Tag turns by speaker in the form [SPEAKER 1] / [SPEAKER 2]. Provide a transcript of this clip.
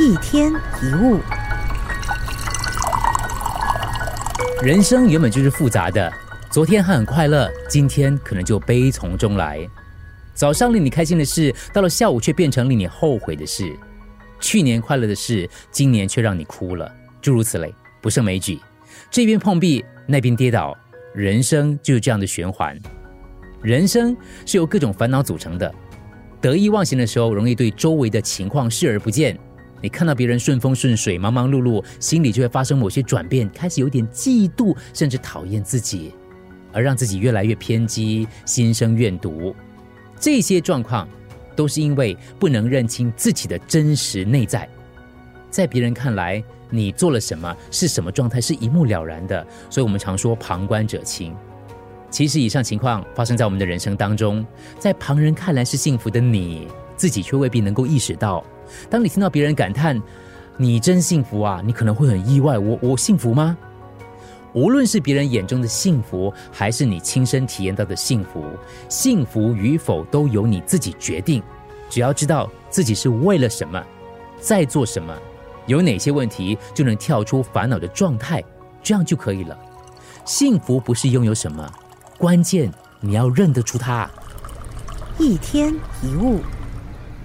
[SPEAKER 1] 一天一物，
[SPEAKER 2] 人生原本就是复杂的，昨天还很快乐，今天可能就悲从中来。早上令你开心的事，到了下午却变成令你后悔的事。去年快乐的事，今年却让你哭了，诸如此类，不胜枚举。这边碰壁，那边跌倒，人生就是这样的循环。人生是由各种烦恼组成的。得意忘形的时候，容易对周围的情况视而不见。你看到别人顺风顺水、忙忙碌碌，心里就会发生某些转变，开始有点嫉妒，甚至讨厌自己，而让自己越来越偏激，心生怨毒。这些状况都是因为不能认清自己的真实内在。在别人看来，你做了什么，是什么状态，是一目了然的。所以我们常说旁观者清。其实以上情况发生在我们的人生当中，在旁人看来是幸福的你，自己却未必能够意识到。当你听到别人感叹“你真幸福啊”，你可能会很意外：“我我幸福吗？”无论是别人眼中的幸福，还是你亲身体验到的幸福，幸福与否都由你自己决定。只要知道自己是为了什么，在做什么，有哪些问题，就能跳出烦恼的状态，这样就可以了。幸福不是拥有什么。关键你要认得出它。
[SPEAKER 1] 一天一物，